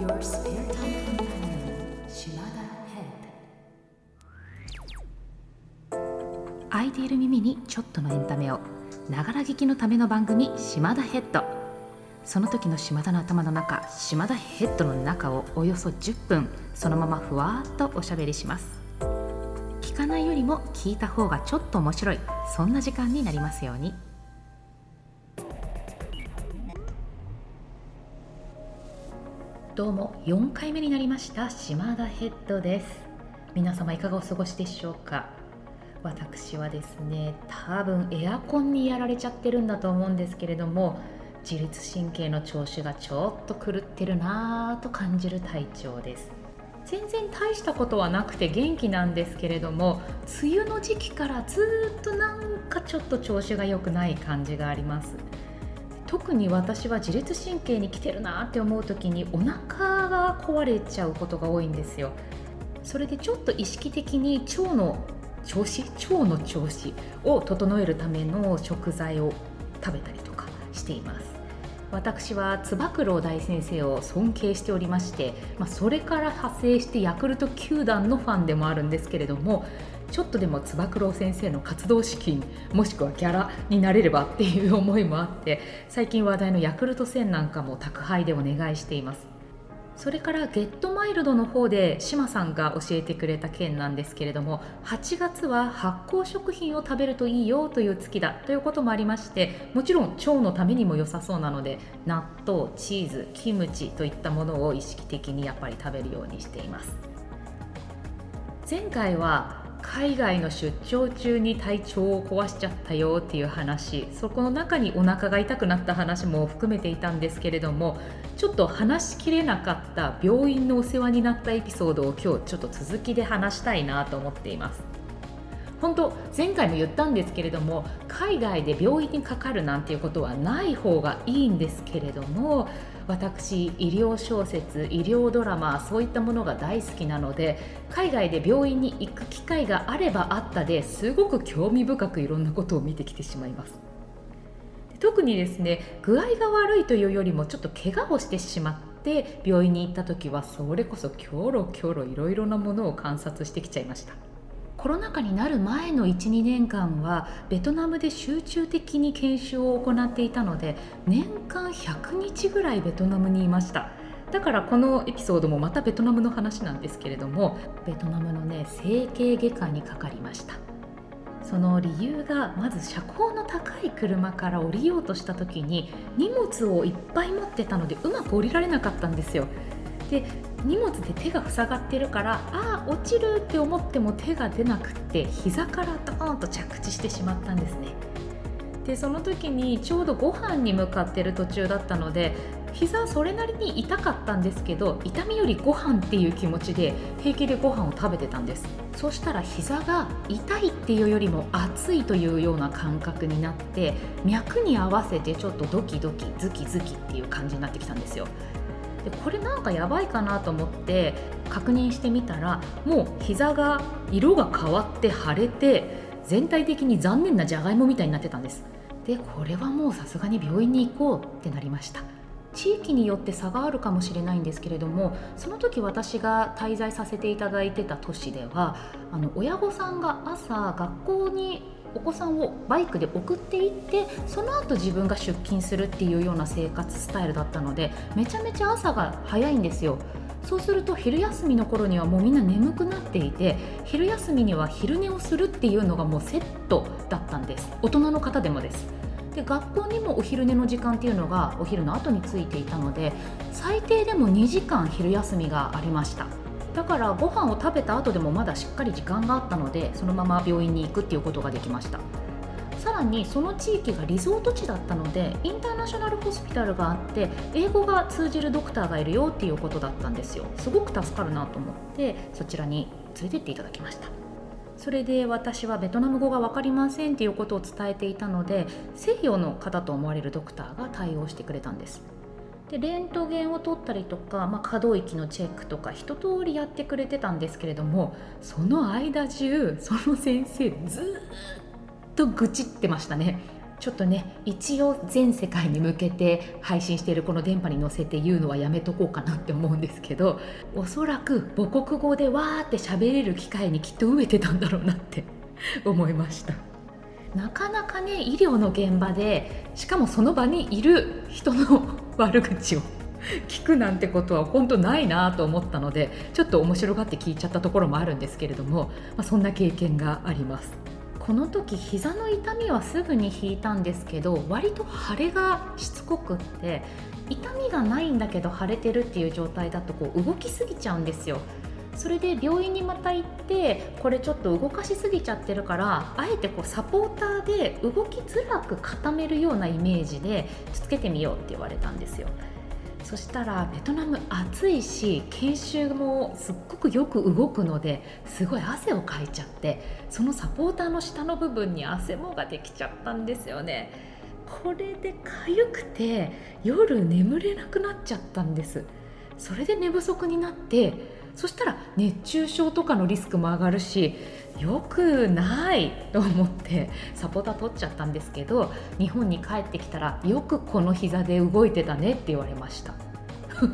Your spare time companion, Shimada Head. 空いている耳にちょっとのエンタメをながら聞きのための番組島田ヘッドその時の島田の頭の中島田ヘッドの中をおよそ10分そのままふわっとおしゃべりします聞かないよりも聞いた方がちょっと面白いそんな時間になりますようにどうも4回目になりました島田ヘッドです。皆様いかがお過ごしでしょうか？私はですね多分エアコンにやられちゃってるんだと思うんですけれども自律神経の調子がちょっと狂ってるなぁと感じる体調です。全然大したことはなくて元気なんですけれども梅雨の時期からずっとなんかちょっと調子が良くない感じがあります。特に私は自律神経に来てるなって思う時にお腹が壊れちゃうことが多いんですよ。それでちょっと意識的に腸の調子腸の調子を整えるための食材を食べたりとかしています。私はつば九郎大先生を尊敬しておりまして、まあ、それから派生してヤクルト球団のファンでもあるんですけれどもちょっとでもつば九郎先生の活動資金もしくはギャラになれればっていう思いもあって最近話題のヤクルト1000なんかも宅配でお願いしています。それからゲットマイルドの方で志麻さんが教えてくれた件なんですけれども8月は発酵食品を食べるといいよという月だということもありましてもちろん腸のためにも良さそうなので納豆チーズキムチといったものを意識的にやっぱり食べるようにしています。前回は海外の出張中に体調を壊しちゃったよっていう話。そこの中にお腹が痛くなった話も含めていたんですけれどもちょっと話しきれなかった病院のお世話になったエピソードを今日ちょっと続きで話したいなと思っています。本当前回も言ったんですけれども海外で病院にかかるなんていうことはない方がいいんですけれども私医療小説医療ドラマそういったものが大好きなので海外で病院に行く機会があればあったですごく興味深くいろんなことを見てきてしまいます。特にですね具合が悪いというよりもちょっと怪我をしてしまって病院に行った時はそれこそキョロキョロいろいろなものを観察してきちゃいました。コロナ禍になる前の12年間はベトナムで集中的に研修を行っていたので年間100日ぐらいベトナムにいました。だからこのエピソードもまたベトナムの話なんですけれどもベトナムのね整形外科にかかりました。その理由がまず車高の高い車から降りようとした時に荷物をいっぱい持ってたのでうまく降りられなかったんですよ。で荷物で手が塞がってるからああ落ちるって思っても手が出なくって膝からドーンと着地してしまったんですね。でその時にちょうどご飯に向かってる途中だったので膝それなりに痛かったんですけど痛みよりご飯っていう気持ちで平気でご飯を食べてたんです。そしたら膝が痛いっていうよりも熱いというような感覚になって脈に合わせてちょっとドキドキズキズキっていう感じになってきたんですよ。でこれなんかやばいかなと思って確認してみたらもう膝が色が変わって腫れて全体的に残念なじゃがいもみたいになってたんです。でこれはもうさすがに病院に行こうってなりました。地域によって差があるかもしれないんですけれどもその時私が滞在させていただいてた都市ではあの親御さんが朝学校にお子さんをバイクで送っていってその後自分が出勤するっていうような生活スタイルだったのでめちゃめちゃ朝が早いんですよ。そうすると昼休みの頃にはもうみんな眠くなっていて昼休みには昼寝をするっていうのがもうセットだったんです。大人の方でもです。で学校にもお昼寝の時間っていうのがお昼の後についていたので最低でも2時間昼休みがありました。だからご飯を食べた後でもまだしっかり時間があったのでそのまま病院に行くっていうことができました。さらにその地域がリゾート地だったのでインターナショナルホスピタルがあって英語が通じるドクターがいるよっていうことだったんですよ。すごく助かるなと思ってそちらに連れてっていただきました。それで私はベトナム語が分かりませんっていうことを伝えていたので西洋の方と思われるドクターが対応してくれたんです。でレントゲンを取ったりとか、まあ、可動域のチェックとか一通りやってくれてたんですけれどもその間中その先生ずっと愚痴ってましたね。ちょっとね一応全世界に向けて配信しているこの電波に乗せて言うのはやめとこうかなって思うんですけどおそらく母国語でわーって喋れる機会にきっと飢えてたんだろうなって思いました。なかなかね医療の現場でしかもその場にいる人の悪口を聞くなんてことは本当ないなと思ったのでちょっと面白がって聞いちゃったところもあるんですけれども、まあ、そんな経験があります。この時膝の痛みはすぐに引いたんですけど割と腫れがしつこくって痛みがないんだけど腫れてるっていう状態だとこう動きすぎちゃうんですよ。それで病院にまた行ってこれちょっと動かしすぎちゃってるからあえてこうサポーターで動きづらく固めるようなイメージでつけてみようって言われたんですよ。そしたらベトナム暑いし研修もすっごくよく動くのですごい汗をかいちゃってそのサポーターの下の部分に汗もができちゃったんですよね。これで痒くて夜眠れなくなっちゃったんです。それで寝不足になってそしたら熱中症とかのリスクも上がるしよくない と思ってサポーター取っちゃったんですけど日本に帰ってきたらよくこの膝で動いてたねって言われました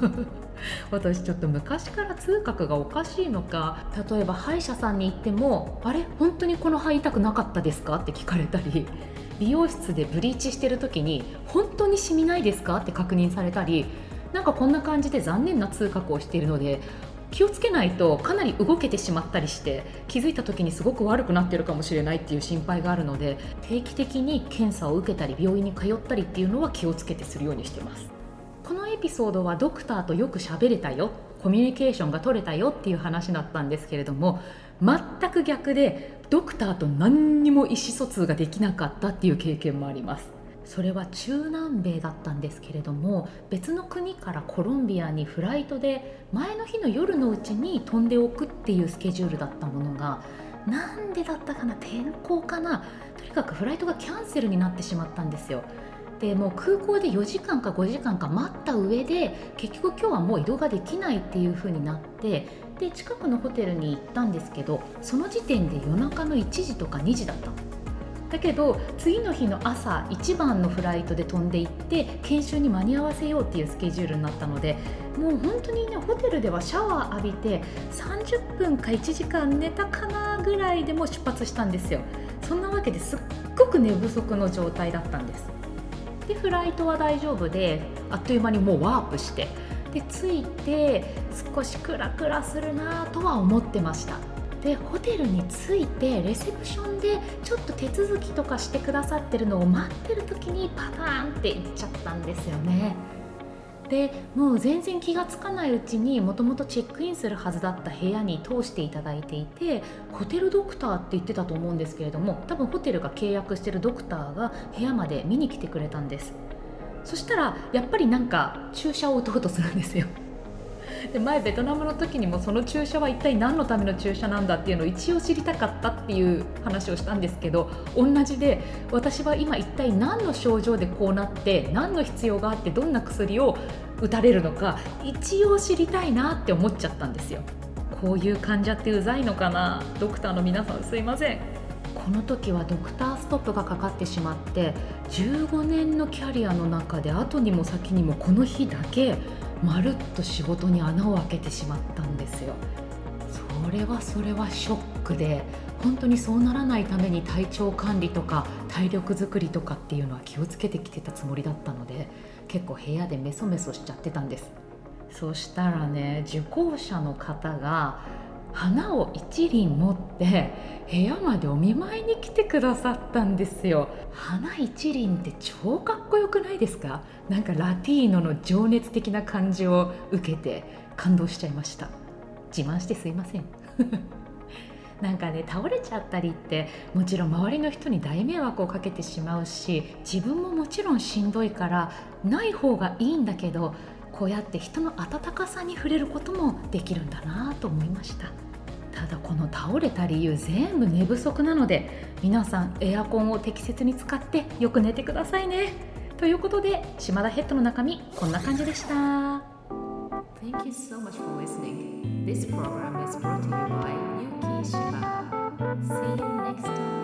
私ちょっと昔から痛覚がおかしいのか例えば歯医者さんに行っても「あれ？本当にこの歯痛くなかったですか?」って聞かれたり美容室でブリーチしてる時に「本当にシミないですか?」って確認されたりなんかこんな感じで残念な痛覚をしているので気をつけないとかなり動けてしまったりして気づいた時にすごく悪くなってるかもしれないっていう心配があるので定期的に検査を受けたり病院に通ったりっていうのは気をつけてするようにしてます。このエピソードはドクターとよく喋れたよコミュニケーションが取れたよっていう話だったんですけれども全く逆でドクターと何にも意思疎通ができなかったっていう経験もあります。それは中南米だったんですけれども別の国からコロンビアにフライトで前の日の夜のうちに飛んでおくっていうスケジュールだったものがなんでだったかな天候かなとにかくフライトがキャンセルになってしまったんですよ。でもう空港で4時間か5時間か待った上で結局今日はもう移動ができないっていう風になってで近くのホテルに行ったんですけどその時点で夜中の1時とか2時だった。だけど次の日の朝一番のフライトで飛んでいって研修に間に合わせようっていうスケジュールになったのでもう本当にねホテルではシャワー浴びて30分か1時間寝たかなぐらいでも出発したんですよ。そんなわけですっごく寝不足の状態だったんです。でフライトは大丈夫であっという間にもうワープしてで着いて少しクラクラするなとは思ってました。でホテルに着いてレセプションでちょっと手続きとかしてくださってるのを待ってる時にパターンって行っちゃったんですよね。でもう全然気が付かないうちにもともとチェックインするはずだった部屋に通していただいていてホテルドクターって言ってたと思うんですけれども多分ホテルが契約してるドクターが部屋まで見に来てくれたんです。そしたらやっぱりなんか注射を打とうとするんですよ。で前ベトナムの時にもその注射は一体何のための注射なんだっていうのを一応知りたかったっていう話をしたんですけど同じで私は今一体何の症状でこうなって何の必要があってどんな薬を打たれるのか一応知りたいなって思っちゃったんですよ。こういう患者ってうざいのかな？ドクターの皆さんすいません。この時はドクターストップがかかってしまって15年のキャリアの中で後にも先にもこの日だけまるっと仕事に穴を開けてしまったんですよ。それはそれはショックで本当にそうならないために体調管理とか体力づくりとかっていうのは気をつけてきてたつもりだったので結構部屋でメソメソしちゃってたんです。そしたらね受講者の方が花を一輪持って部屋までお見舞いに来てくださったんですよ。花一輪って超かっこよくないですか？なんかラティーノの情熱的な感じを受けて感動しちゃいました。自慢してすいません。なんかね倒れちゃったりってもちろん周りの人に大迷惑をかけてしまうし自分ももちろんしんどいからない方がいいんだけどこうやって人の温かさに触れることもできるんだなと思いましたただこの倒れた理由全部寝不足なので皆さんエアコンを適切に使ってよく寝てくださいねということで島田ヘッドの中身こんな感じでした Thank you so much for listening. This program is brought to you by Yuki Shibata. See you next time.